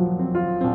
Música